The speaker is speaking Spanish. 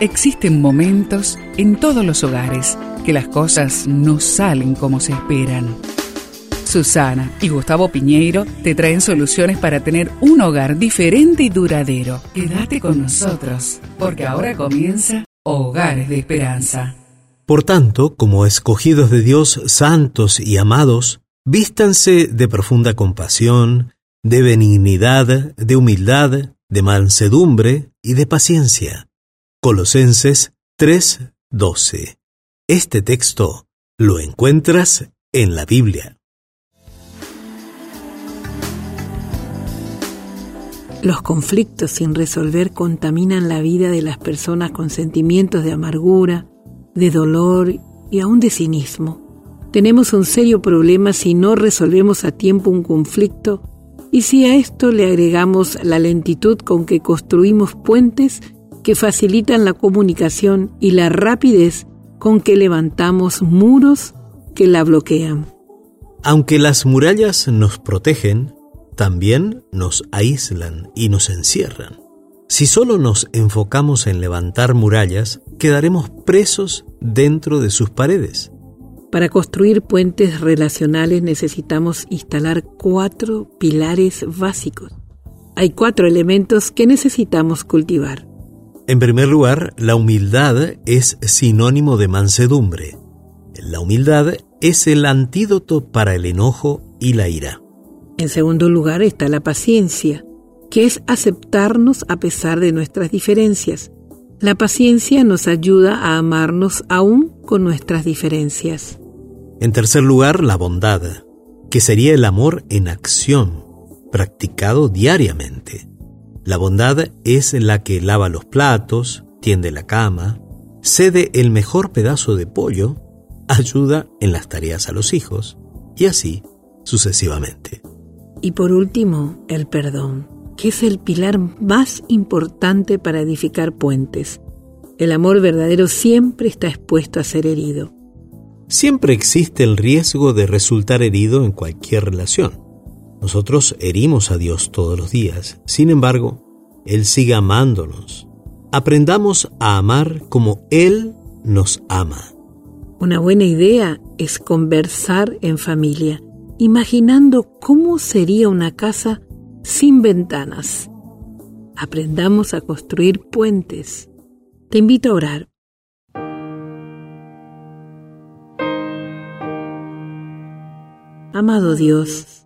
Existen momentos en todos los hogares que las cosas no salen como se esperan. Susana y Gustavo Piñeiro te traen soluciones para tener un hogar diferente y duradero. Quédate con nosotros, porque ahora comienza Hogares de Esperanza. Por tanto, como escogidos de Dios, santos y amados, vístanse de profunda compasión, de benignidad, de humildad, de mansedumbre y de paciencia Colosenses 3:12. Este texto lo encuentras en la Biblia. Los conflictos sin resolver contaminan la vida de las personas con sentimientos de amargura, de dolor y aún de cinismo. Tenemos un serio problema si no resolvemos a tiempo un conflicto y si a esto le agregamos la lentitud con que construimos puentes que facilitan la comunicación y la rapidez con que levantamos muros que la bloquean. Aunque las murallas nos protegen, también nos aíslan y nos encierran. Si solo nos enfocamos en levantar murallas, quedaremos presos dentro de sus paredes. Para construir puentes relacionales necesitamos instalar cuatro pilares básicos. Hay cuatro elementos que necesitamos cultivar. En primer lugar, la humildad es sinónimo de mansedumbre. La humildad es el antídoto para el enojo y la ira. En segundo lugar está la paciencia, que es aceptarnos a pesar de nuestras diferencias. La paciencia nos ayuda a amarnos aún con nuestras diferencias. En tercer lugar, la bondad, que sería el amor en acción, practicado diariamente. La bondad es la que lava los platos, tiende la cama, cede el mejor pedazo de pollo, ayuda en las tareas a los hijos, y así sucesivamente. Y por último, el perdón, que es el pilar más importante para edificar puentes. El amor verdadero siempre está expuesto a ser herido. Siempre existe el riesgo de resultar herido en cualquier relación. Nosotros herimos a Dios todos los días. Sin embargo, Él sigue amándonos. Aprendamos a amar como Él nos ama. Una buena idea es conversar en familia, imaginando cómo sería una casa sin ventanas. Aprendamos a construir puentes. Te invito a orar. Amado Dios,